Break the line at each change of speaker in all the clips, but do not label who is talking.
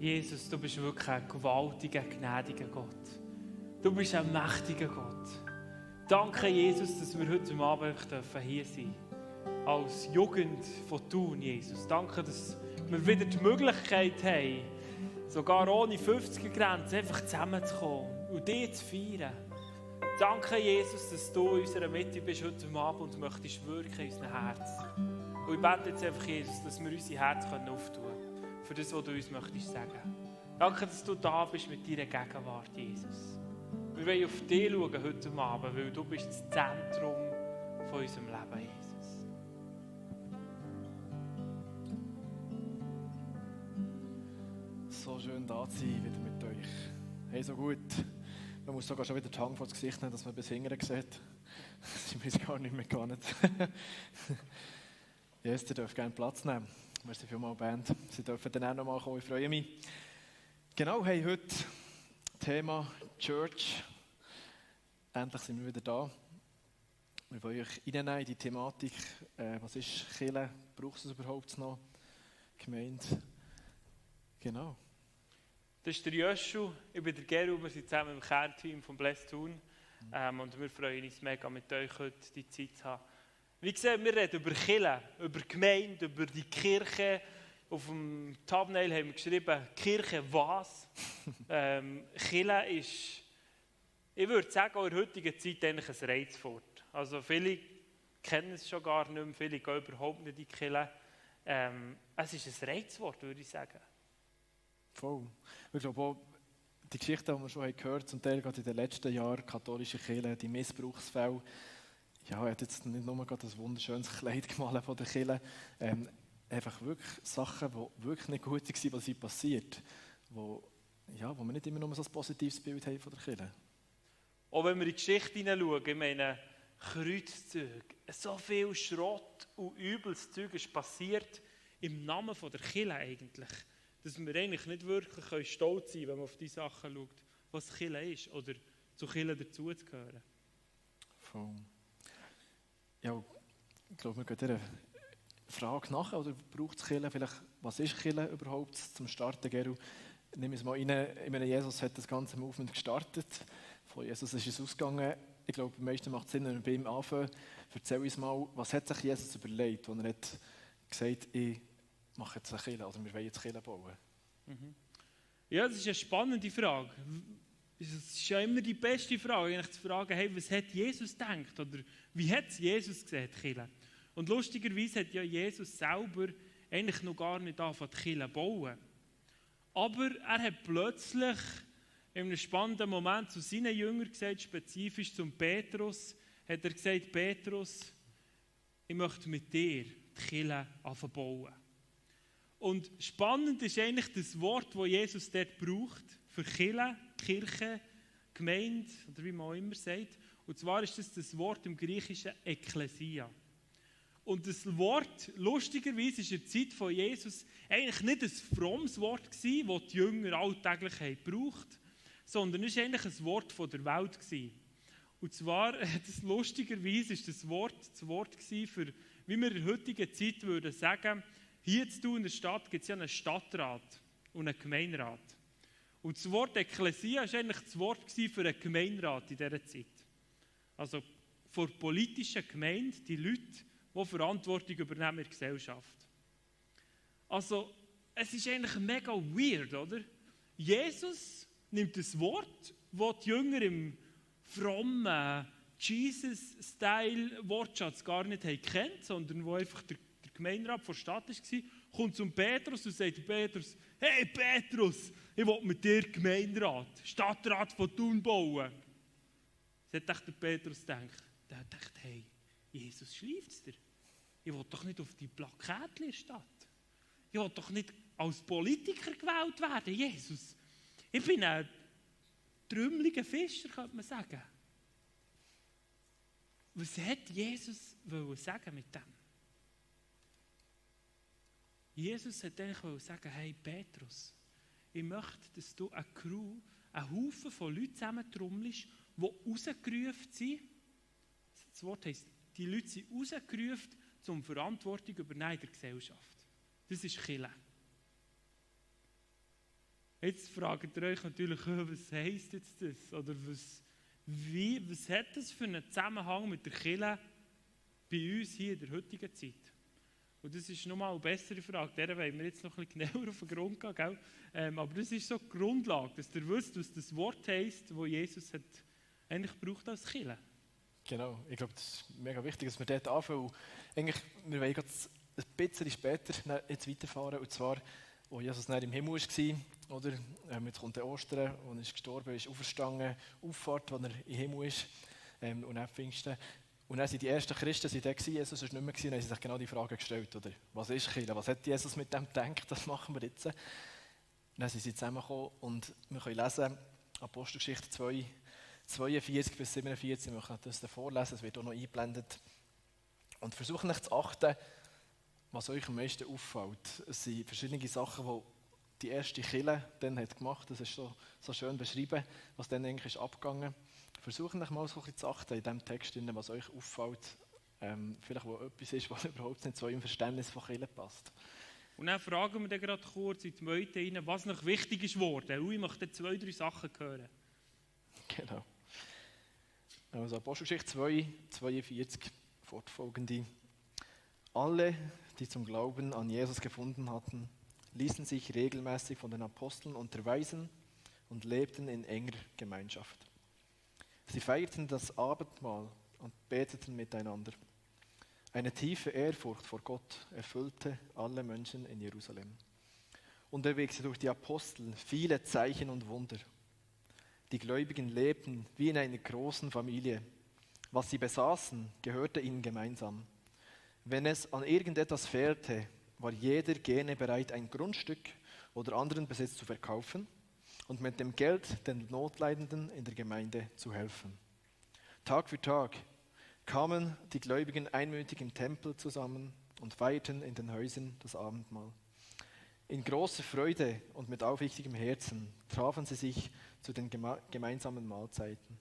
Jesus, du bist wirklich ein gewaltiger, gnädiger Gott. Du bist ein mächtiger Gott. Danke, Jesus, dass wir heute Abend hier sein dürfen. Als Jugend von Thun, Jesus. Danke, dass wir wieder die Möglichkeit haben, sogar ohne 50er-Grenze einfach zusammenzukommen und dich zu feiern. Danke, Jesus, dass du in unserer Mitte bist heute Abend und möchtest wirken in unserem Herz. Und ich bete jetzt einfach, Jesus, dass wir unser Herz auftun können für das, was du uns möchtest sagen. Danke, dass du da bist mit deiner Gegenwart, Jesus. Wir wollen auf dich schauen heute Abend, weil du bist das Zentrum von unserem Leben, Jesus.
So schön da zu sein, wieder mit euch. Hey, so gut. Man muss sogar schon wieder die Hand vor das Gesicht nehmen, dass man bis hinten sieht. Sie müssen gar nicht mehr gehen. yes, ihr dürft gerne Platz nehmen. Merci vielmals, Band. Sie dürfen dann auch noch mal kommen. Ich freue mich. Genau, hey, heute Thema Church. Endlich sind wir wieder da. Wir wollen euch in die Thematik. Äh, was ist Kirche? Braucht es überhaupt noch? Gemeinde? Genau.
Das ist der Joshua, ich bin der Geru, wir sind zusammen im Kernteam von Blessed Tun. Ähm, und wir freuen uns mega, mit euch heute die Zeit zu haben. Wie gesagt, wir reden über Kirche, über Gemeinde, über die Kirche. Auf dem Thumbnail haben wir geschrieben, Kirche was? ähm, Kirche ist, ich würde sagen, auch in der heutigen Zeit eigentlich ein Reizwort. Also viele kennen es schon gar nicht mehr, viele gehen überhaupt nicht in die Kirche. Ähm, es ist ein Reizwort, würde ich sagen.
Voll. Ich glaube auch, die Geschichte, die wir schon gehört haben, zum Teil gerade in den letzten Jahren, katholische Kirche, die Missbrauchsfälle, ja, er hat jetzt nicht nur gerade ein wunderschönes Kleid gemalt von der Kille, ähm, einfach wirklich Sachen, die wirklich nicht gut waren, was sind passiert, wo, ja, wo wir nicht immer nur so ein positives Bild haben von der Kille.
Auch wenn wir in die Geschichte hineinschauen, ich meine, Kreuzzüge, so viel Schrott und übles Zeug ist passiert im Namen von der Kille eigentlich, dass wir eigentlich nicht wirklich stolz sein können, wenn man auf die Sachen schaut, was Kille ist oder zu Kille dazuzugehören.
Voll. Ja, ich glaube, wir gehen dieser Frage nach, oder braucht es Kirche vielleicht, was ist Kirche überhaupt zum Starten, Geru? Nimm es mal rein, ich meine, Jesus hat das ganze Movement gestartet, von Jesus ist es ausgegangen, ich glaube, am meisten macht es Sinn, wenn wir bei ihm anfangen, erzähl uns mal, was hat sich Jesus überlegt, als er hat gesagt ich mache jetzt eine Kirche, oder wir wollen jetzt Kirche bauen?
Mhm. Ja, das ist eine spannende Frage. Es ist ja immer die beste Frage, eigentlich zu fragen, hey, was hat Jesus gedacht? Oder wie hat es Jesus gesehen, Kirche? Und lustigerweise hat ja Jesus selber eigentlich noch gar nicht angefangen, Kirche zu bauen. Aber er hat plötzlich in einem spannenden Moment zu seinen Jüngern gesagt, spezifisch zum Petrus, hat er gesagt, Petrus, ich möchte mit dir die Kirche bauen. Und spannend ist eigentlich das Wort, das Jesus dort braucht, für Kirche, Kirche, Gemeinde oder wie man auch immer sagt. Und zwar ist das das Wort im Griechischen Ekklesia. Und das Wort, lustigerweise, ist in der Zeit von Jesus eigentlich nicht ein frommes Wort gewesen, das die Jünger alltäglich gebraucht sondern es war eigentlich ein Wort von der Welt. Gewesen. Und zwar, das lustigerweise, ist das Wort das Wort für, wie wir in der heutigen Zeit würden sagen, hier in der Stadt gibt es ja einen Stadtrat und einen Gemeinderat. Und das Wort Ekklesia war eigentlich das Wort für einen Gemeinderat in dieser Zeit. Also vor politischen Gemeinde, die Leute, die Verantwortung übernehmen in der Gesellschaft. Also, es ist eigentlich mega weird, oder? Jesus nimmt das Wort, das die Jünger im frommen Jesus-Style-Wortschatz gar nicht haben kennt, sondern wo einfach der, der Gemeinderat der Stadt war, kommt zum Petrus und sagt Petrus, hey Petrus, ich will mit dir Gemeinderat, Stadtrat von Thun bauen. Das hat der Petrus gedacht. Der hat gedacht, hey, Jesus schläft dir. Ich will doch nicht auf die Plakette in Stadt. Ich will doch nicht als Politiker gewählt werden, Jesus. Ich bin ein trümmeliger Fischer, könnte man sagen. Was hat Jesus sagen mit dem? Jesus hat eigentlich sagen, hey Petrus, ich möchte, dass du eine Crew, einen Haufen von Leuten zusammentrommelst, die rausgerufen sind. Das Wort heisst, die Leute sind rausgerufen, um Verantwortung übernehmen in der Gesellschaft. Das ist Kille. Jetzt fragt ihr euch natürlich, was heisst jetzt das? Oder was, wie, was hat das für einen Zusammenhang mit der Kirche bei uns hier in der heutigen Zeit? Und das ist nochmal eine bessere Frage, der wollen wir jetzt noch ein bisschen genauer auf den Grund gehen. Gell? Ähm, aber das ist so die Grundlage, dass ihr wisst, was das Wort heisst, das Jesus hat eigentlich braucht als Kirche.
Genau, ich glaube, das ist mega wichtig, dass wir dort anfangen. Eigentlich, wir wollen jetzt ein bisschen später jetzt weiterfahren, und zwar, wo Jesus dann im Himmel war, oder? Ähm, jetzt kommt der Ostern, wo er ist gestorben ist, auferstanden, Auffahrt, wo er im Himmel ist, ähm, und dann Pfingsten. Und dann sind die ersten Christen da gewesen, Jesus war nicht mehr und haben sich genau die Frage gestellt, oder? Was ist Kirche? Was hat Jesus mit dem gedacht? Das machen wir jetzt. Und dann sind sie zusammengekommen und wir können lesen, Apostelgeschichte 2, 42 bis 47, wir können das vorlesen, es wird auch noch eingeblendet. Und versuchen nicht zu achten, was euch am meisten auffällt. Es sind verschiedene Sachen, die die erste Kille dann hat gemacht hat. Das ist so, so schön beschrieben, was dann eigentlich ist abgegangen Versuchen euch mal so ein bisschen zu achten in dem Text, was euch auffällt. Ähm, vielleicht wo etwas ist, was überhaupt nicht zu eurem Verständnis von Kille passt.
Und dann fragen wir dann gerade kurz in die Meute rein, was noch wichtig ist geworden. Und ich möchte zwei, drei Sachen hören.
Genau. Also Apostelgeschichte 2, 42, fortfolgende. Alle, die zum Glauben an Jesus gefunden hatten, ließen sich regelmäßig von den Aposteln unterweisen und lebten in enger Gemeinschaft. Sie feierten das Abendmahl und beteten miteinander. Eine tiefe Ehrfurcht vor Gott erfüllte alle Menschen in Jerusalem. Unterwegs durch die Apostel viele Zeichen und Wunder. Die Gläubigen lebten wie in einer großen Familie. Was sie besaßen, gehörte ihnen gemeinsam. Wenn es an irgendetwas fehlte, war jeder gerne bereit, ein Grundstück oder anderen Besitz zu verkaufen und mit dem Geld den Notleidenden in der Gemeinde zu helfen. Tag für Tag kamen die Gläubigen einmütig im Tempel zusammen und feierten in den Häusern das Abendmahl. In großer Freude und mit aufrichtigem Herzen trafen sie sich zu den gemeinsamen Mahlzeiten.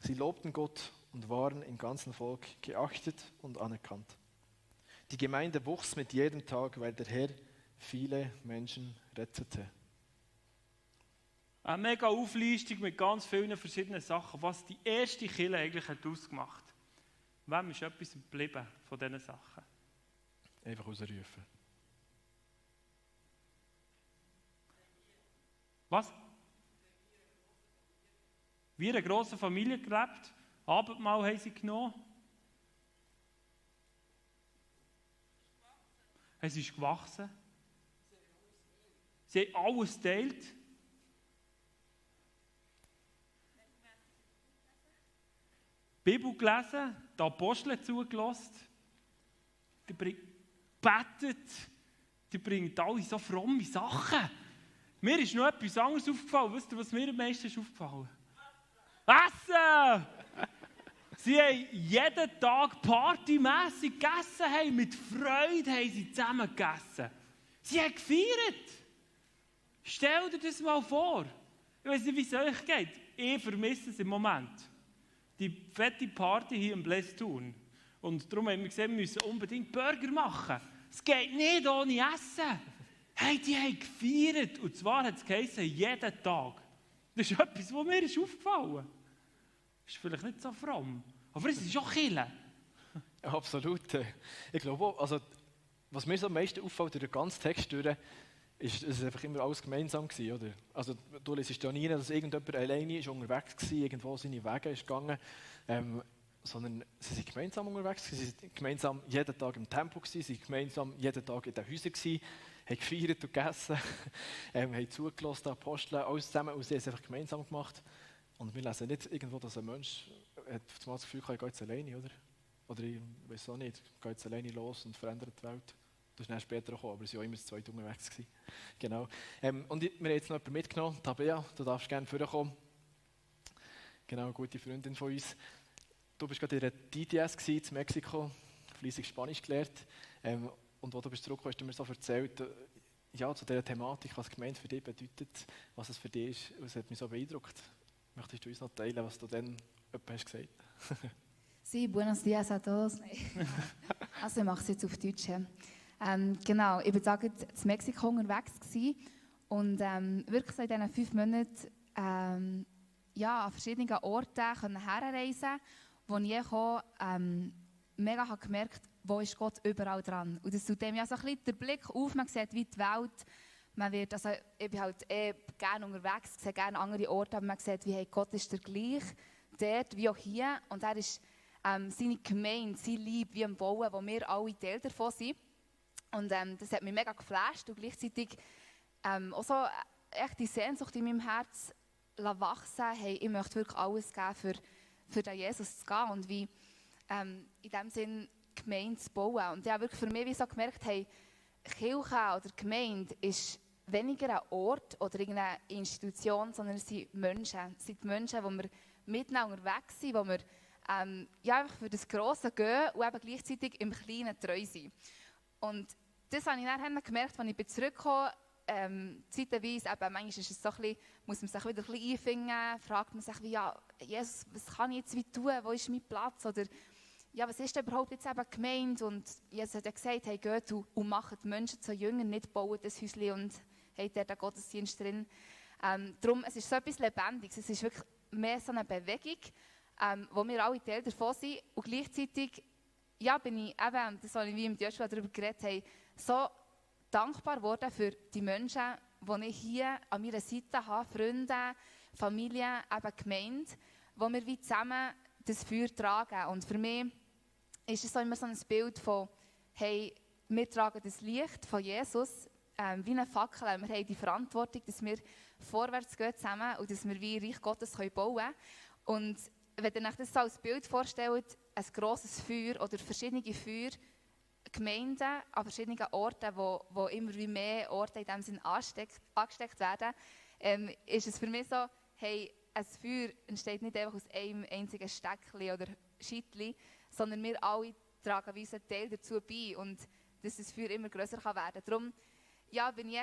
Sie lobten Gott und waren im ganzen Volk geachtet und anerkannt. Die Gemeinde wuchs mit jedem Tag, weil der Herr viele Menschen rettete.
Eine mega Auflistung mit ganz vielen verschiedenen Sachen, was die erste Kille eigentlich hat ausgemacht hat. Wem ist etwas geblieben von diesen Sachen?
Einfach ausrufen.
Was? Wir in einer grossen Familie gelebt, Abendmahl haben sie genommen. Es ist gewachsen. Sie haben alles geteilt. Bibel gelesen, die Apostel zugelassen, die betet, die bringt alle so fromme Sachen. Mir ist noch etwas anderes aufgefallen. Wisst ihr, was mir am meisten ist aufgefallen? Essen! Sie haben jeden Tag partymässig gegessen, haben mit Freude haben sie zusammen gegessen. Sie haben gefeiert. Stell dir das mal vor. Ich weiß nicht, wie es euch geht. Ich vermisse es im Moment. Die fette Party hier im Blästun. Und darum haben wir gesehen, wir müssen unbedingt Burger machen. Es geht nicht ohne Essen. Hey, die haben gefeiert. Und zwar hat es geheißen, jeden Tag. Das ist etwas, was mir ist aufgefallen ist. vielleicht nicht so fromm. Aber es ist auch Kille.
Absolut. Ich glaube also, was mir so am meisten auffällt durch den ganzen Text durch, ist, es einfach immer alles gemeinsam war. Oder? Also, du liest ja nie, dass irgendjemand alleine ist unterwegs war, irgendwo seine Wege ist gegangen. Ähm, sondern sie sind gemeinsam unterwegs, sie sind gemeinsam jeden Tag im Tempo, sie sind gemeinsam jeden Tag in den Häusern, gewesen, haben gefeiert und gegessen, ähm, haben zugelassen, Apostel, alles zusammen, und sie haben es einfach gemeinsam gemacht. Und wir lesen nicht irgendwo, dass ein Mensch hat das Gefühl hat, er geht jetzt alleine, oder? Oder ich weiß auch nicht, geht jetzt alleine los und verändert die Welt. Das ist dann später gekommen, aber es war immer das zweite unterwegs. Gewesen. Genau. Ähm, und wir haben jetzt noch jemanden mitgenommen, Tabea, du darfst gerne vorkommen. Genau, eine gute Freundin von uns. Du bist gerade in der DTS in Mexiko, fließig Spanisch gelernt. Ähm, und als du bist zurückgekommen, hast du mir so erzählt, äh, ja, zu dieser Thematik, was Gemeinde für dich bedeutet, was es für dich ist. Es hat mich so beeindruckt. Möchtest du uns noch teilen, was du dann hast gesagt
Sí, buenos días a todos. also ich mache es jetzt auf Deutsch. Ähm, genau, ich war in Mexiko unterwegs gewesen Und ähm, wirklich so in diesen fünf Monaten ähm, ja, an verschiedenen Orten können herreisen wo ich auch, ähm, mega habe gemerkt wo ist Gott überall dran. Und das tut dem ja so ein bisschen den Blick auf, man sieht wie die Welt, man wird, also ich bin halt eh gerne unterwegs, sehe gerne andere Orte, aber man sieht, wie hey, Gott ist der gleich, dort wie auch hier. Und er ist ähm, seine Gemeinde, sein Lieb wie am Bauen, wo wir alle Teil davon sind. Und ähm, das hat mich mega geflasht und gleichzeitig ähm, auch so echt die Sehnsucht in meinem Herz wachsen, hey, ich möchte wirklich alles geben, für, für den Jesus zu gehen und wie ähm, in dem Sinn Gemeinde zu bauen. Und ich wirklich für mich wie so gemerkt, hey, Kirche oder Gemeinde ist weniger ein Ort oder irgendeine Institution, sondern es sind Menschen. Es sind Menschen, die wir miteinander unterwegs sind, wo wir ähm, ja, einfach für das Grosse gehen und eben gleichzeitig im Kleinen treu sind. Und das habe ich dann gemerkt, als ich zurückgekommen ähm, zeitweise, eben, manchmal ist es so ein bisschen, muss man sich wieder ein bisschen einfinden, fragt man sich, wie, ja, Jesus, was kann ich jetzt wie tun, wo ist mein Platz? Oder ja, was ist denn überhaupt jetzt eben gemeint? Und Jesus hat ja gesagt, hey, geht und macht die Menschen zu Jüngern, nicht bauen das Häuschen und der den Gottesdienst drin. Ähm, darum, es ist so etwas Lebendiges, es ist wirklich mehr so eine Bewegung, ähm, wo wir alle Teil davon sind und gleichzeitig ja, bin ich eben, und das habe ich wie im Joshua darüber geredet haben, so dankbar geworden für die Menschen, die ich hier an meiner Seite habe, Freunde, Familie, eben Gemeinde, wo wir wie zusammen das Feuer tragen. Und für mich ist es immer so ein Bild von, hey, wir tragen das Licht von Jesus ähm, wie eine Fackel. Wir haben die Verantwortung, dass wir vorwärts gehen zusammen und dass wir wie Reich Gottes bauen können. Und wenn ihr euch das so als Bild vorstellt, ein grosses Feuer oder verschiedene Feuer, Gemeinden an verschiedenen Orten, wo, wo immer wie mehr Orte in diesem Sinn angesteckt werden, ähm, ist es für mich so, hey, ein Feuer entsteht nicht einfach aus einem einzigen Steckchen oder Schittli, sondern wir alle tragen einen Teil dazu bei und dass das Feuer immer größer kann werden. Darum ja, bin ich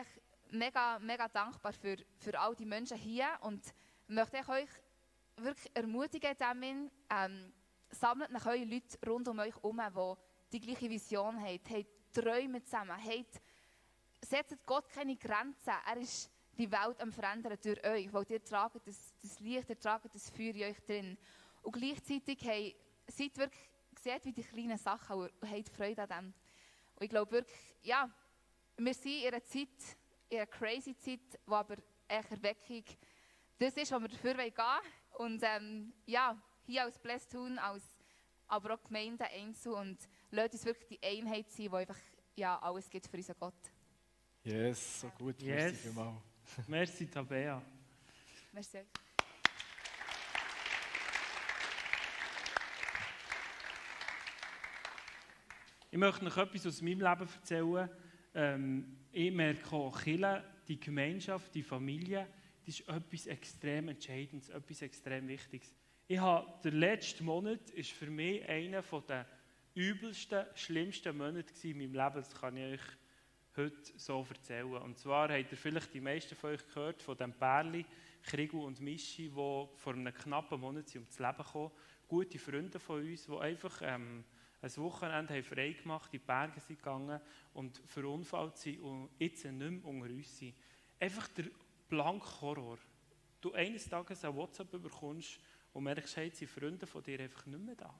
mega, mega dankbar für, für all die Menschen hier und möchte ich euch wirklich ermutigen, damit, ähm, sammelt nach euch Leute rund um euch herum, die die gleiche Vision haben, haben Träume zusammen, haben, setzt Gott keine Grenzen. Er ist die Welt am Verändern durch euch, weil ihr tragt das, das Licht, ihr tragt das Feuer in euch drin. Und gleichzeitig hey, seid wirklich, seht wie die kleinen Sachen und habt Freude an dem. Und ich glaube wirklich, ja, wir sind in einer Zeit, in einer crazy Zeit, wo aber echt Erweckung das ist, was wir dafür gehen wollen. Und ähm, ja, hier als Blästun, als aber auch Gemeinde Einzel und lasst uns wirklich die Einheit sein, die einfach ja, alles gibt für unseren Gott.
Yes, so gut.
Yes. Merci, Merci Tabea.
Merci.
Ich möchte noch etwas aus meinem Leben erzählen. Ähm, ich merke auch, Kirche, die Gemeinschaft, die Familie, das ist etwas extrem Entscheidendes, etwas extrem Wichtiges. Ich habe, der letzte Monat war für mich einer der übelsten, schlimmsten Monate in meinem Leben. Das kann ich euch heute so erzählen. Und zwar habt ihr vielleicht die meisten von euch gehört von dem Pärli, Krigu und Mischi, die vor einem knappen Monat ums Leben kamen. Gute Freunde von uns, die einfach ähm, ein Wochenende haben frei gemacht, in die Berge sind gegangen und verunfallt sind und jetzt nicht mehr unter uns sind. Einfach der blanke Horror. Du eines Tages ein WhatsApp bekommst und merkst, hey, sind Freunde von dir einfach nicht mehr da.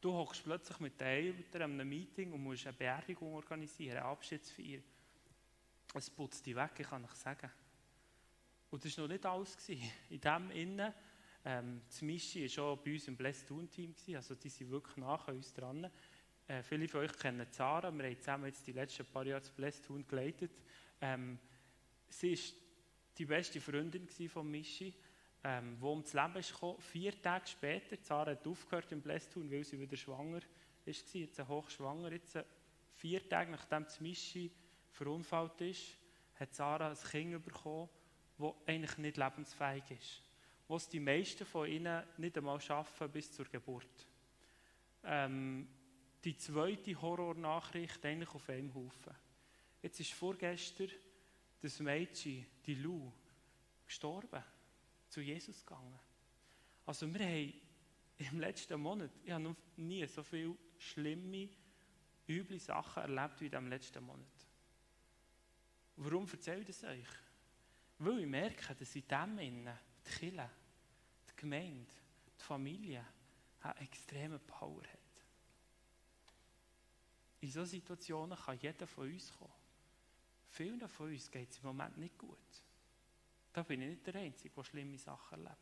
Du hockst plötzlich mit den Eltern an einem Meeting und musst eine Beerdigung organisieren, eine Abschiedsfeier. Es putzt dich weg, ich kann euch sagen. Und das war noch nicht alles. In dem Innen ähm, das Mischi war schon bei uns im Blessed Team, also die sind wirklich nach uns dran. Äh, viele von euch kennen Zara, wir haben zusammen jetzt die letzten paar Jahre das Blessed geleitet. Ähm, sie war die beste Freundin von Mischi, ähm, die ums Leben ist gekommen. Vier Tage später, Zara hat aufgehört im Blessed weil sie wieder schwanger war, jetzt hochschwanger. Jetzt, äh, vier Tage nachdem das Mischi verunfallt ist, hat Zara ein Kind bekommen, das eigentlich nicht lebensfähig ist was die meisten von ihnen nicht einmal schaffen bis zur Geburt. Ähm, die zweite Horrornachricht eigentlich auf einem Haufen. Jetzt ist vorgestern das Mädchen, die Lou, gestorben, zu Jesus gegangen. Also wir haben im letzten Monat, ich habe noch nie so viele schlimme, üble Sachen erlebt wie im letzten Monat. Warum erzähle ich das euch? Weil ich merke, dass in dem Innen die Kirche, die Gemeinde, die Familie eine extreme Power hat. In solchen Situationen kann jeder von uns kommen. Vielen von uns geht es im Moment nicht gut. Da bin ich nicht der Einzige, der schlimme Sachen erlebt.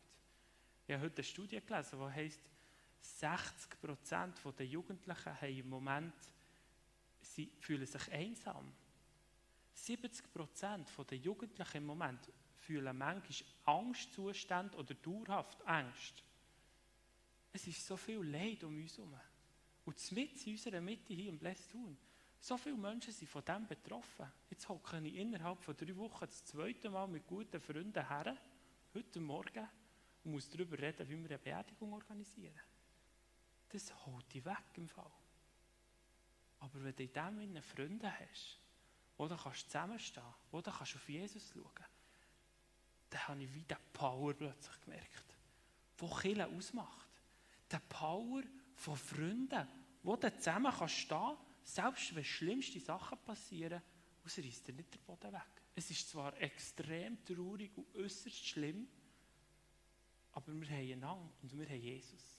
Ich habe heute eine Studie gelesen, die heisst, 60 Prozent der Jugendlichen haben im Moment, sie fühlen sich einsam. 70 Prozent der Jugendlichen im Moment fühlen manchmal Angstzustände oder dauerhaft Angst. Es ist so viel Leid um uns herum. Und mit in unserer Mitte hier im Blästun, so viele Menschen sind von dem betroffen. Jetzt hocke ich innerhalb von drei Wochen das zweite Mal mit guten Freunden her, heute Morgen, und muss darüber reden, wie wir eine Beerdigung organisieren. Das holt dich weg im Fall. Aber wenn du in dem Sinne Freunde hast, wo du kannst zusammenstehen wo du kannst auf Jesus schauen dann habe ich wieder Power plötzlich gemerkt, die Kirche ausmacht. Die Power von Freunden, wo du zusammen kannst stehen selbst wenn schlimmste Sachen passieren, ausreißt dir nicht der Boden weg. Es ist zwar extrem traurig und äußerst schlimm, aber wir haben einander und wir haben Jesus.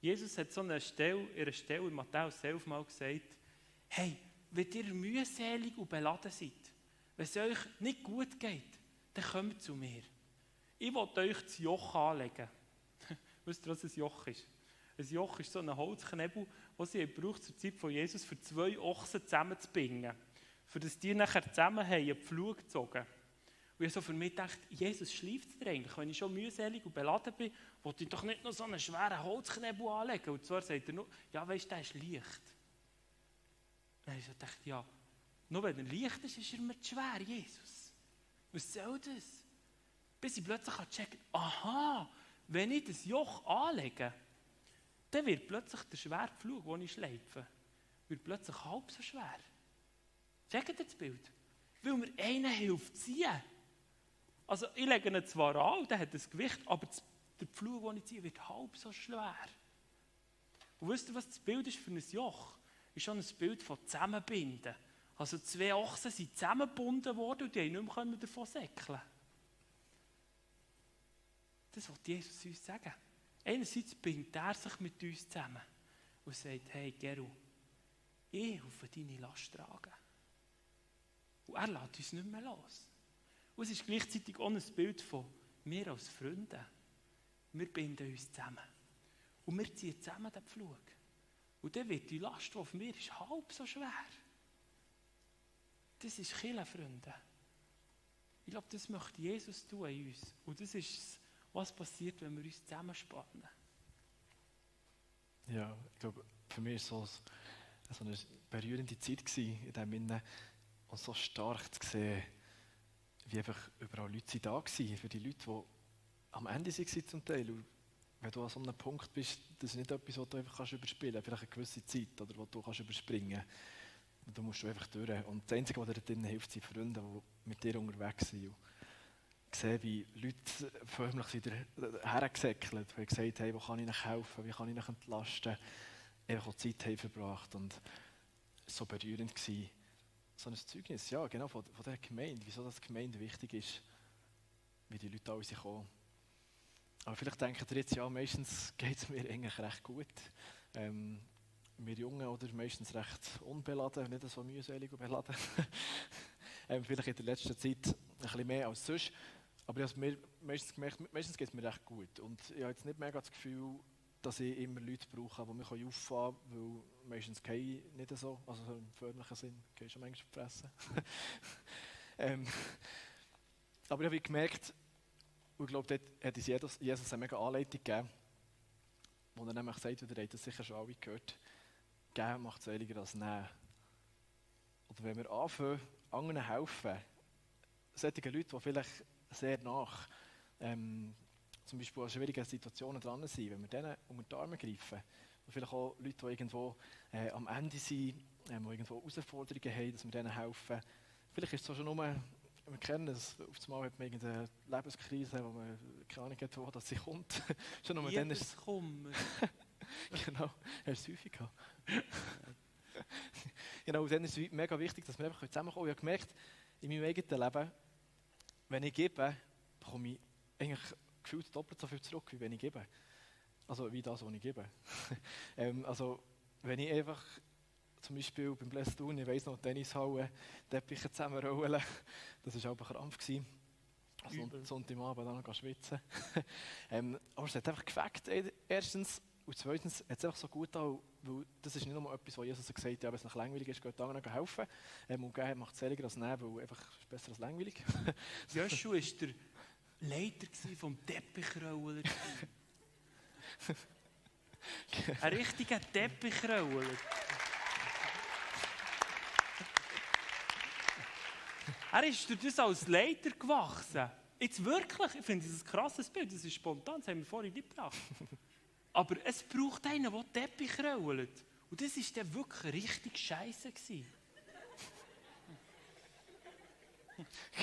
Jesus hat so eine Stelle, in einer Stelle in Matthäus 11 mal gesagt, hey, wenn ihr mühselig und beladen seid, wenn es euch nicht gut geht, dann kommt zu mir. Ich will euch das Joch anlegen. Wisst ihr, was ein Joch ist? Ein Joch ist so ein Holzknebel, den sie braucht zur Zeit von Jesus, für zwei Ochsen zusammenzubinden. Für das die nachher zusammen haben, einen Pflug gezogen. Und ich so für mich gedacht, Jesus schläft dir eigentlich. Wenn ich schon mühselig und beladen bin, wollte ich doch nicht noch so einen schweren Holzknebel anlegen. Und zwar sagt er nur, ja weißt du, der ist leicht. Dann ich so gedacht, ja, nur wenn er leicht ist, ist er mir zu schwer, Jesus. Was soll das? Bis ich plötzlich checken aha, wenn ich das Joch anlege, dann wird plötzlich der schwere Pflug, den ich schleife, wird plötzlich halb so schwer. Checkt ihr das Bild? Weil mir einer hilft ziehen. Also ich lege ihn zwar an, der hat das Gewicht, aber der Pflug, den ich ziehe, wird halb so schwer. Und wisst ihr, was das Bild ist für ein Joch? Ist schon ein Bild von Zusammenbinden. Also zwei Ochsen sind zusammengebunden worden und die haben nicht mehr davon säckeln Das wollte Jesus uns sagen. Einerseits bindet er sich mit uns zusammen und sagt, hey Geru, ich helfe deine Last tragen. Und er lässt uns nicht mehr los. Und es ist gleichzeitig auch ein Bild von mir als Freunde. Wir binden uns zusammen. Und wir ziehen zusammen den Pflug. Und dann wird die Last, die auf mir ist, halb so schwer. Das ist Kille, Freunde. Ich glaube, das möchte Jesus tun in uns. Und das ist, was passiert, wenn wir uns zusammenspannen.
Ja, ich glaube, für mich war es so eine berührende Zeit, in dem Sinne, und so stark zu sehen, wie einfach überall Leute da waren, für die Leute, die am Ende waren zum Teil. Und wenn du an so einem Punkt bist, das ist nicht etwas, was du einfach kannst überspielen kannst, vielleicht eine gewisse Zeit, oder was du kannst überspringen kannst. Da musst du einfach durch. Und das Einzige, was dir drin hilft, sind Freunde, die mit dir unterwegs sind. Und sehen, wie Leute förmlich wieder hergesäckelt haben, gesagt haben, wo kann ich ihnen helfen, wie kann ich ihnen entlasten. Einfach auch Zeit haben verbracht und so berührend gewesen so ein Zeugnis, ja, genau, von, von der Gemeinde, wieso das Gemeinde wichtig ist, wie die Leute alle kommen. Aber vielleicht denken ihr jetzt, ja, meistens geht es mir eigentlich recht gut. Ähm, wir Jungen oder meistens recht unbeladen, nicht so mühselig und beladen. ähm, vielleicht in der letzten Zeit ein bisschen mehr als sonst. Aber ich habe meistens gemerkt, meistens geht es mir recht gut. Und ich habe jetzt nicht mega das Gefühl, dass ich immer Leute brauche, die mich auffahren können, weil meistens gehe ich nicht so, also so im förmlichen Sinn, gehe ich schon manchmal fressen. ähm, aber ich habe gemerkt, und ich glaube, dort hat uns Jesus, Jesus eine mega Anleitung gegeben, wo er nämlich sagt, und ihr habt das sicher schon alle gehört, geben macht es eiliger als nehmen. Oder wenn wir anfangen, anderen helfen, solche Leute, die vielleicht sehr nach ähm, zum Beispiel an schwierigen Situationen dran sind, wenn wir denen unter die Arme greifen. Und vielleicht auch Leute, die irgendwo äh, am Ende sind, äh, die irgendwo Herausforderungen haben, dass wir denen helfen. Vielleicht ist es so schon nur, wir kennen es, auf einmal hat man irgendeine Lebenskrise, wo man keine Ahnung hat, wo das sie kommt.
schon nur dann ist Kummer.
genau, er ist häufig genau, dann ist es mega wichtig, dass wir einfach zusammenkommen. Ich habe gemerkt, in meinem eigenen Leben, wenn ich gebe, bekomme ich eigentlich gefühlt doppelt so viel zurück, wie wenn ich gebe. Also wie das, was ich gebe. ähm, also wenn ich einfach zum Beispiel beim Blästun, ich weiss noch, Tennishalle, Teppiche zusammenrollen, das war auch ein Krampf. Gewesen. Sonntagabend dann noch schwitzen. ähm, aber es hat einfach gefackt, erstens. Und zweitens hat es einfach so gut an, weil das ist nicht nur etwas, wo Jesus gesagt hat, ja, wenn es nach langweilig ist, geht anderen helfen. Ähm, und geben macht es seliger als nehmen, weil einfach ist besser als langweilig.
Joshua war der Leiter vom Teppichrollen. Ein richtiger Teppichrollen. Er ist durch das als Leiter gewachsen. Jetzt wirklich, ich finde das ein krasses Bild, das ist spontan, das haben wir vorhin nicht gebracht. Aber es braucht einen, der Teppich rollt. Und das war dann wirklich richtig scheiße.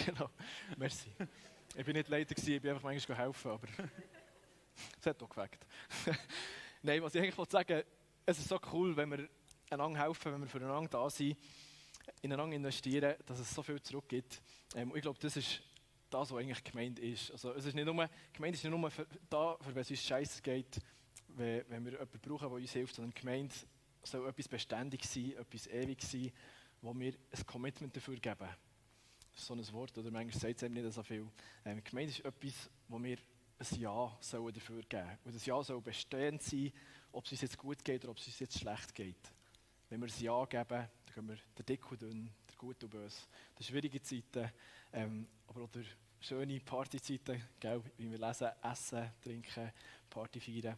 genau, merci. Ich war nicht Leiter, ich bin einfach manchmal helfen, aber es hat doch gefällt. Nein, was ich eigentlich sagen es ist so cool, wenn wir einander helfen, wenn wir füreinander da sind ineinander investieren, dass es so viel zurückgibt. Ähm, ich glaube, das ist das, was eigentlich gemeint ist. Also, es ist nicht nur, Gemeinde ist nicht nur da, für wenn es uns scheiße geht, wenn, wenn wir jemanden brauchen, der uns hilft, sondern Gemeinde soll etwas beständig sein, etwas ewig sein, wo wir ein Commitment dafür geben. Das ist so ein Wort, oder manchmal sagt es eben nicht so viel. Ähm, Gemeinde ist etwas, wo wir ein Ja sollen dafür geben sollen. Und das Ja soll bestehend sein, ob es uns jetzt gut geht oder ob es uns jetzt schlecht geht. Wenn wir ein Ja geben, dann gehen wir der Dick und Dünn, der Gut und Böse, der schwierige Zeiten, ähm, aber auch der schöne Partyzeiten, wie wir lesen, essen, trinken, Party feiern.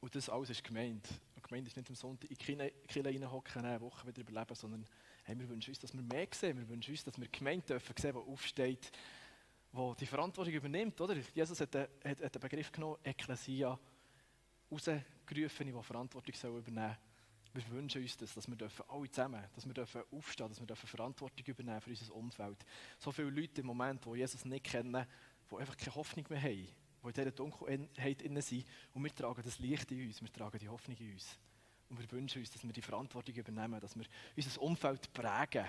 Und das alles ist gemeint. Und gemeint ist nicht am Sonntag in die Kirche reinhocken, eine Woche wieder überleben, sondern hey, wir wünschen uns, dass wir mehr sehen. Wir wünschen uns, dass wir Gemeinde dürfen sehen, die aufsteht, die die Verantwortung übernimmt. Oder? Jesus hat hat, hat den Begriff genommen, Ekklesia, rausgerufen, die Verantwortung übernehmen soll wir wünschen uns das, dass wir dürfen, alle zusammen, dass wir dürfen aufstehen, dass wir dürfen Verantwortung übernehmen für unser Umfeld. So viele Leute im Moment, die Jesus nicht kennen, die einfach keine Hoffnung mehr haben, die in dieser Dunkelheit innen sind. Und wir tragen das Licht in uns, wir tragen die Hoffnung in uns. Und wir wünschen uns, dass wir die Verantwortung übernehmen, dass wir unser Umfeld prägen,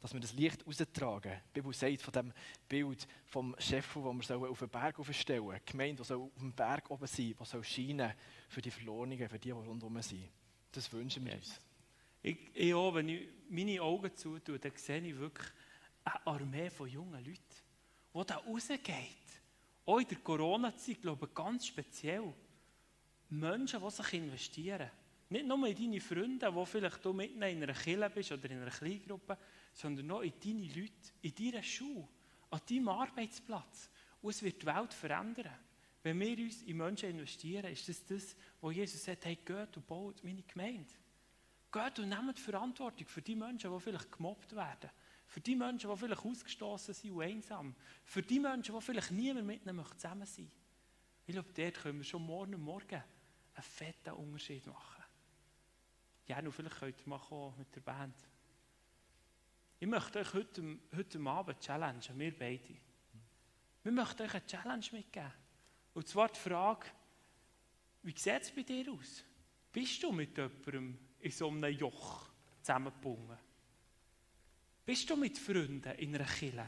dass wir das Licht raustragen. Die Bibel sagt von dem Bild vom Chef, den wir auf den Berg aufstellen sollen. Die Gemeinde, die auf dem Berg oben sein soll, die scheinen für die Verlorenen, für die, die rundherum sind. Das wünschen wir uns.
Ich, ich auch, wenn ich meine Augen zutue, dann sehe ich wirklich eine Armee von jungen Leuten, die da rausgeht. Auch in der Corona-Zeit, glaube ich, ganz speziell. Menschen, die sich investieren. Nicht nur in deine Freunde, wo vielleicht du mitten in einer Kille bist oder in einer Kleingruppe, sondern auch in deine Leute, in deiner Schule, an deinem Arbeitsplatz. Und es wird die Welt verändern. Wenn wir uns in Menschen investieren, ist das das, wo Jesus sagt, hey, geht und baut meine Gemeinde. Geht und nehmt Verantwortung für die Menschen, die vielleicht gemobbt werden. Für die Menschen, die vielleicht ausgestoßen sind und einsam. Für die Menschen, die vielleicht niemand mit ihnen zusammen sein. Ich glaube, dort können wir schon morgen Morgen einen fetten Unterschied machen. Ja, nur vielleicht könnt ihr mal mit der Band. Ich möchte euch heute, heute Abend challengen, wir beide. Wir möchten euch eine Challenge mitgeben. Und zwar die Frage, wie sieht es bei dir aus? Bist du mit jemandem in so einem Joch zusammengebunden? Bist du mit Freunden in einer Kille?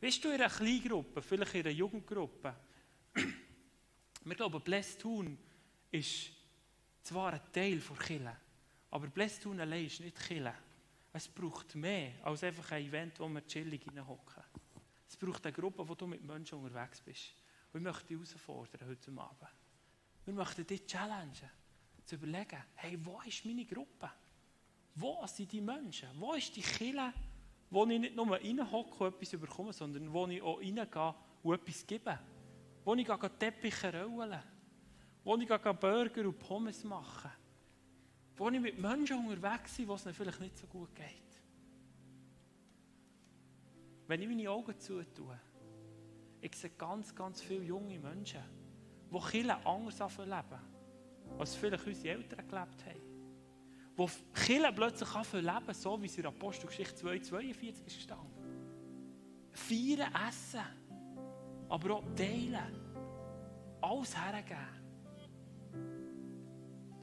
Bist du in einer Kleingruppe, vielleicht in einer Jugendgruppe? Wir glauben, Blästun ist zwar ein Teil der Kille, aber Blästun allein ist nicht Kille. Es braucht mehr als einfach ein Event, wo wir chillig hocken. Es braucht eine Gruppe, wo du mit Menschen unterwegs bist. Und ich möchte dich herausfordern heute Abend. Wir möchten dich challengen, zu überlegen, hey, wo ist meine Gruppe? Wo sind die Menschen? Wo ist die Kille, wo ich nicht nur reinhocke und etwas bekomme, sondern wo ich auch reingehe und etwas gebe? Wo ich Teppiche rollen? Wo ich Burger und Pommes machen? Wo ich mit Menschen unterwegs bin, wo es ihnen vielleicht nicht so gut geht? Wenn ich meine Augen zutue, ich sehe ganz, ganz viele junge Menschen, die Kirche anders leben, als vielleicht unsere Eltern gelebt haben. Wo Kirche plötzlich leben so wie es in Apostelgeschichte 2,42 ist gestanden. Feiern, essen, aber auch teilen. Alles hergeben.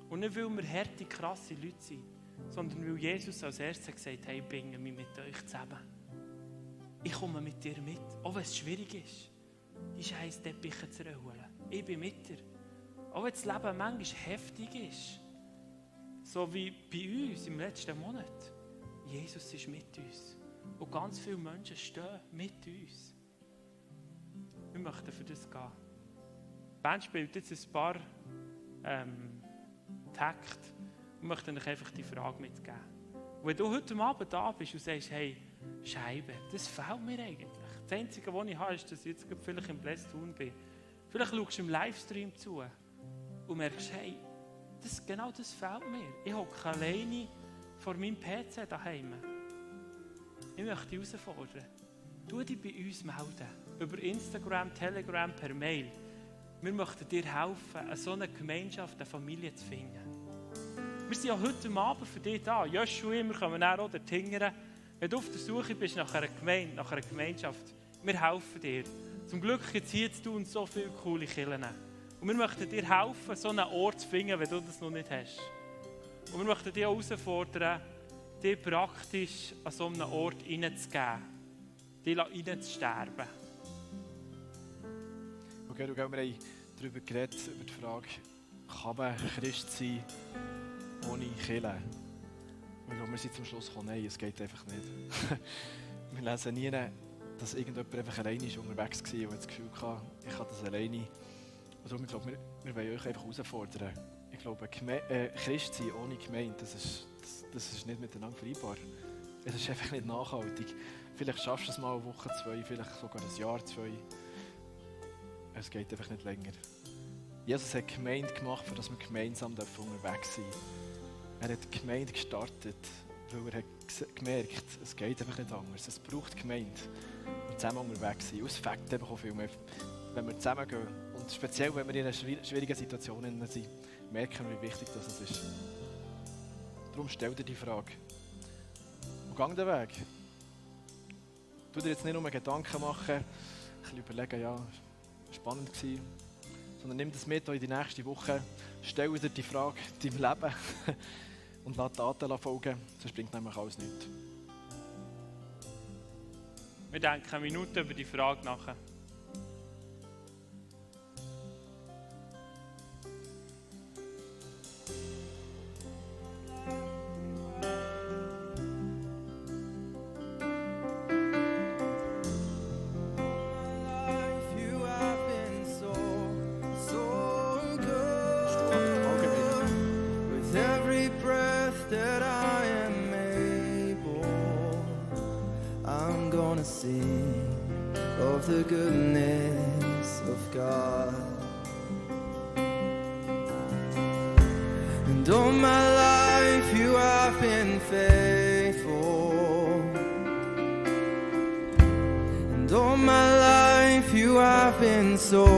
Und nicht, weil wir harte, krasse Leute sind, sondern weil Jesus als erstes gesagt hat, hey, bin mich mit euch zusammen. ich komme mit dir mit, auch wenn es schwierig ist, die scheiß Teppiche zu erholen. Ich bin mit dir. Auch wenn das Leben manchmal heftig ist, so wie bei uns im letzten Monat. Jesus ist mit uns. Und ganz viele Menschen stehen mit uns. Wir möchten für das gehen. Die Band spielt jetzt ein paar ähm, Takte und möchte euch einfach die Frage mitgeben. wenn du heute Abend da bist und sagst, hey, Scheibe, das fehlt mir eigentlich. Das Einzige, was ich habe, ist, dass ich jetzt vielleicht im Blästun bin. Vielleicht schaust du im Livestream zu und merkst, hey, das, genau das fehlt mir. Ich hocke alleine vor meinem PC daheim. Ich möchte dich herausfordern. Tu dich bei uns melden. Über Instagram, Telegram, per Mail. Wir möchten dir helfen, eine so eine Gemeinschaft, eine Familie zu finden. Wir sind ja heute Abend für dich da. Joshua, wir kommen auch dort hingern. Wenn du auf der Suche bist nach einer Gemeinde, nach einer Gemeinschaft, wir helfen dir. Zum Glück gibt es hier zu tun so viele coole Kirchen. Und wir möchten dir helfen, so einen Ort zu finden, wenn du das noch nicht hast. Und wir möchten dich auch herausfordern, dich praktisch an so einem Ort hineinzugeben, dich reinzusterben.
Okay, wir haben darüber geredet, über die Frage, kann man Christ sein ohne Kirche? Und ich wir sind zum Schluss gekommen, nein, es geht einfach nicht. wir lesen nie, dass irgendjemand einfach alleine ist unterwegs war und das Gefühl hatte, ich kann das alleine. Und darum, ich glaube, wir, wir wollen euch einfach herausfordern. Ich glaube, äh, Christ sein ohne Gemeinde, das ist, das, das ist nicht miteinander vereinbar. Es ist einfach nicht nachhaltig. Vielleicht schaffst du es mal eine Woche, zwei, vielleicht sogar ein Jahr, zwei. Es geht einfach nicht länger. Jesus hat Gemeinde gemacht, für dass wir gemeinsam unterwegs sein dürfen. Er hat Gemeinde gestartet, weil er hat gemerkt, es geht einfach nicht anders. Es braucht Gemeinde, um zusammen unterwegs zu sein. es fängt eben auch viel mehr, wenn wir zusammengehen. Und speziell, wenn wir in einer schwierigen Situation sind, merken wir, wie wichtig das ist. Darum stell dir die Frage. Und gang den Weg. Du dir jetzt nicht nur Gedanken machen, ein bisschen überlegen, ja, spannend gewesen, sondern nimm das mit in die nächste Woche. Stell dir die Frage deinem Leben und lass Daten folgen, sonst bringt nämlich alles nichts.
Wir denken eine Minute über die Frage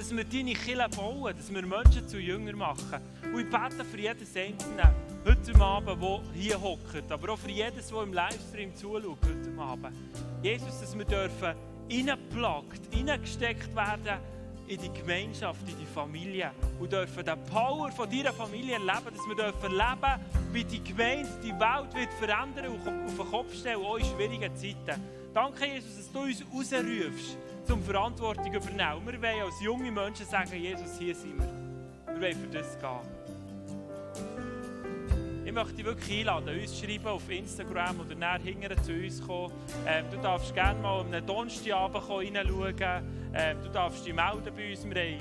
Dass wir deine Kirche bauen, dass wir Menschen zu Jünger machen. Und ich bete für jedes Einzelne heute Abend, der hier hockt, aber auch für jedes, der im Livestream zuschaut heute Abend. Jesus, dass wir dürfen reingeplagt, reingesteckt werden in die Gemeinschaft, in die Familie und dürfen den Power von deiner Familie erleben, dass wir dürfen leben, wie die Gemeinde die Welt wird verändern und auf den Kopf stellen, auch in schwierigen Zeiten. Danke, Jesus, dass du uns rausrufst, um Verantwortung übernehmen. Wir wollen als junge Menschen sagen, Jesus, hier sind wir. Wir wollen für das gehen. Ich möchte dich wirklich einladen, uns schreiben auf Instagram oder näher hinterher zu uns kommen. Ähm, du darfst gerne mal am Donnerstagabend reinschauen. Ähm, du darfst dich melden bei uns. Wir, haben,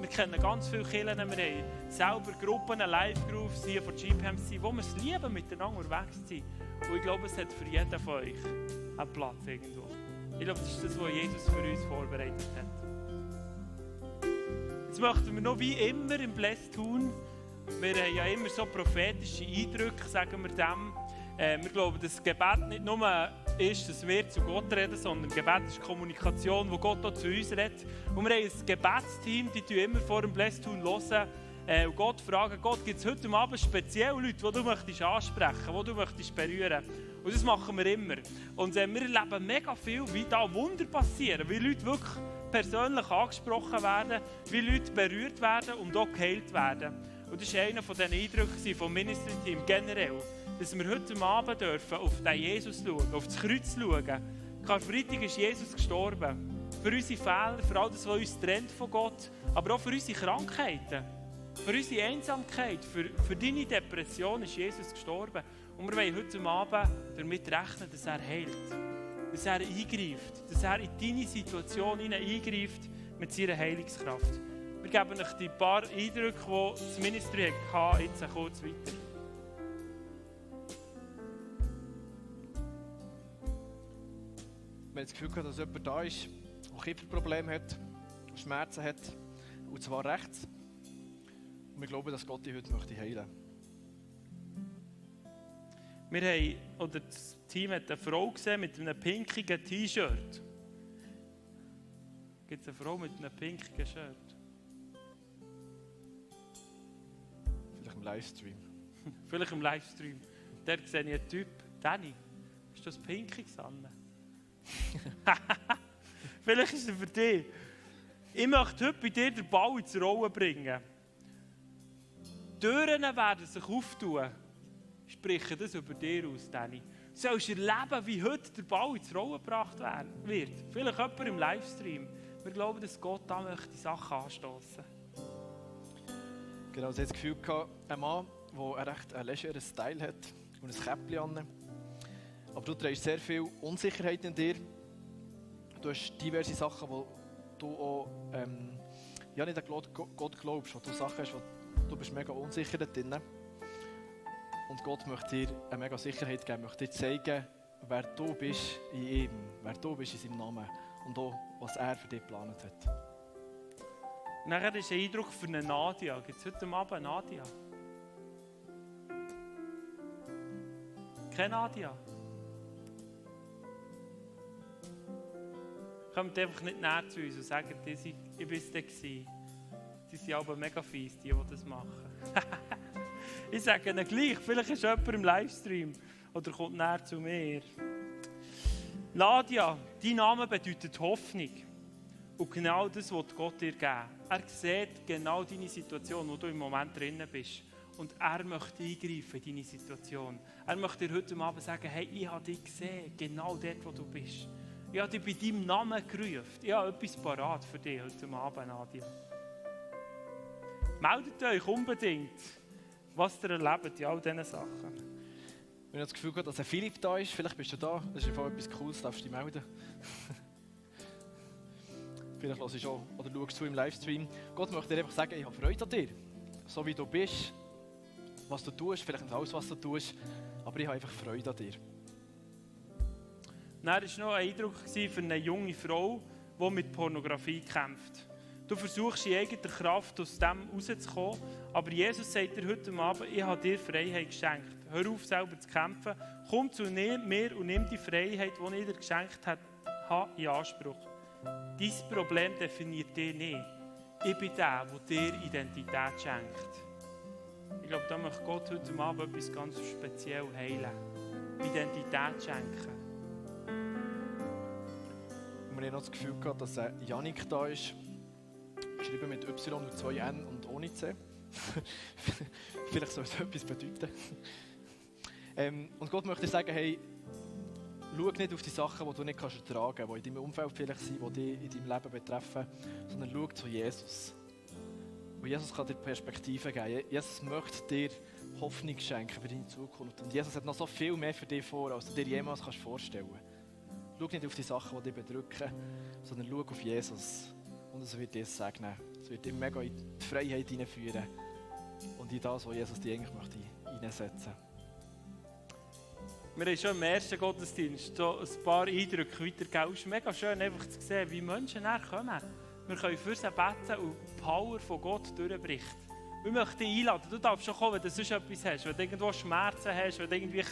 wir kennen ganz viele Kirchen. Wir haben selber Gruppen, Live-Grooves hier von GPMC, wo wir es lieben, miteinander unterwegs zu sein. Und ich glaube, es hat für jeden von euch einen Platz irgendwo. Ich glaube, das ist das, was Jesus für uns vorbereitet hat. Jetzt möchten wir noch wie immer im Bless tun wir haben ja immer so prophetische Eindrücke, sagen wir dem. Äh, wir glauben, dass Gebet nicht nur ist, dass wir zu Gott reden, sondern Gebet ist Kommunikation, wo Gott auch zu uns redet. Und wir haben ein Gebetsteam, die tun immer vor dem Blesstun hören äh, und Gott fragen, Gott, gibt es heute Abend speziell Leute, die du möchtest ansprechen, die du möchtest berühren. Und das machen wir immer. Und äh, wir erleben mega viel, wie da Wunder passieren, wie Leute wirklich persönlich angesprochen werden, wie Leute berührt werden und auch geheilt werden. Und das war einer dieser Eindrücke vom Ministry-Team generell, dass wir heute Abend dürfen auf den Jesus schauen, auf das Kreuz schauen. Karfreitag ist Jesus gestorben. Für unsere Fehler, für all das, was uns trennt von Gott, aber auch für unsere Krankheiten, für unsere Einsamkeit, für, für deine Depression ist Jesus gestorben. Und wir wollen heute Abend damit rechnen, dass er heilt dass er eingreift, dass er in deine Situation eingreift mit seiner Heilungskraft. Wir geben euch die paar Eindrücke, die das Ministry hatte, jetzt kurz weiter.
Haben das Gefühl, dass jemand da ist, der Kieferprobleme hat, Schmerzen hat, und zwar rechts. Wir glauben, dass Gott dich heute möchte heilen möchte.
Wir haben, oder das Team hat eine Frau gesehen mit einem pinkigen T-Shirt. Gibt es eine Frau mit einem pinkigen Shirt?
Vielleicht im Livestream.
Vielleicht im Livestream. Dort sehe ich einen Typ. Danny, ist das pinkig, Sanne? Vielleicht ist er für dich. Ich möchte heute bei dir den Ball ins Rollen bringen. Türen werden sich auftun spreche das über dir aus, Danny. Du sollst erleben, wie heute der Ball ins Rollen gebracht wird. Vielleicht jemand im Livestream. Wir glauben, dass Gott da möchte Sachen anstoßen.
Genau, ich hatte das Gefühl, ein Mann, der einen recht legeren Style hat und ein Käppchen an. Aber du trägst sehr viel Unsicherheit in dir. Du hast diverse Sachen, wo du auch ähm, ja, nicht an Gott glaubst, wo du Sachen hast, wo du bist mega unsicher drin bist. Und Gott möchte dir eine mega Sicherheit geben, möchte dir zeigen, wer du bist in ihm, wer du bist in seinem Namen und auch, was er für dich geplant hat.
Nachher ist ein Eindruck für eine Nadia. Gibt es heute Abend Nadia? Keine Nadia? Kommt einfach nicht näher zu uns und sagt, ich war es da. Sie sind aber mega fies, die, die das machen. Ich sage ihnen gleich, vielleicht ist jemand im Livestream oder kommt näher zu mir. Nadia, dein Name bedeutet Hoffnung. Und genau das wird Gott dir geben. Er sieht genau deine Situation, wo du im Moment drinnen bist. Und er möchte eingreifen in deine Situation. Er möchte dir heute Abend sagen, hey, ich habe dich gesehen, genau dort, wo du bist. Ich habe dich bei deinem Namen gerufen. Ich habe etwas parat für dich heute Abend, Nadia. Meldet euch unbedingt was ihr erlebt in all diesen Sachen.
Wenn ich das Gefühl habe, dass ein Philipp da ist, vielleicht bist du da, das ist einfach etwas Cooles, darfst du dich melden. vielleicht hörst du schon oder schaust du im Livestream. Gott möchte dir einfach sagen, ich habe Freude an dir. So wie du bist, was du tust, vielleicht nicht alles, was du tust, aber ich habe einfach Freude an dir.
Dann war noch ein Eindruck für eine junge Frau, die mit Pornografie kämpft. Du versuchst in eigener Kraft aus dem rauszukommen, aber Jesus sagt dir heute Abend, ich habe dir Freiheit geschenkt. Hör auf, selber zu kämpfen. Komm zu mir und nimm die Freiheit, die ich dir geschenkt habe, in Anspruch. Dein Problem definiert dich nicht. Ich bin der, der dir Identität schenkt. Ich glaube, da möchte Gott heute Abend etwas ganz speziell heilen. Identität schenken.
Und wir haben noch das Gefühl gehabt, dass Janik da ist, geschrieben mit Y und 2 N und ohne C. Vielleicht soll es etwas bedeuten. ähm, und Gott möchte sagen, hey, schau nicht auf die Sachen, die du nicht kannst ertragen kannst, die in deinem Umfeld vielleicht sind, die dich in deinem Leben betreffen, sondern schau zu Jesus. Und Jesus kann dir Perspektive geben. Jesus möchte dir Hoffnung schenken für deine Zukunft. Und Jesus hat noch so viel mehr für dich vor, als du dir jemals kannst vorstellen kannst. Schau nicht auf die Sachen, die dich bedrücken, sondern schau auf Jesus. Und es wird dir segnen. Es wird dich mega in die Freiheit hineinführen. Und in das, was Jesus dir eigentlich möchte hineinsetzen
Wir haben schon im ersten Gottesdienst so ein paar Eindrücke weitergegeben. Es ist mega schön, einfach zu sehen, wie Menschen kommen. Wir können für sie beten und die Power von Gott durchbricht. Wir möchten dich einladen. Du darfst schon kommen, wenn du sonst etwas hast, wenn du irgendwo Schmerzen hast, wenn du irgendwie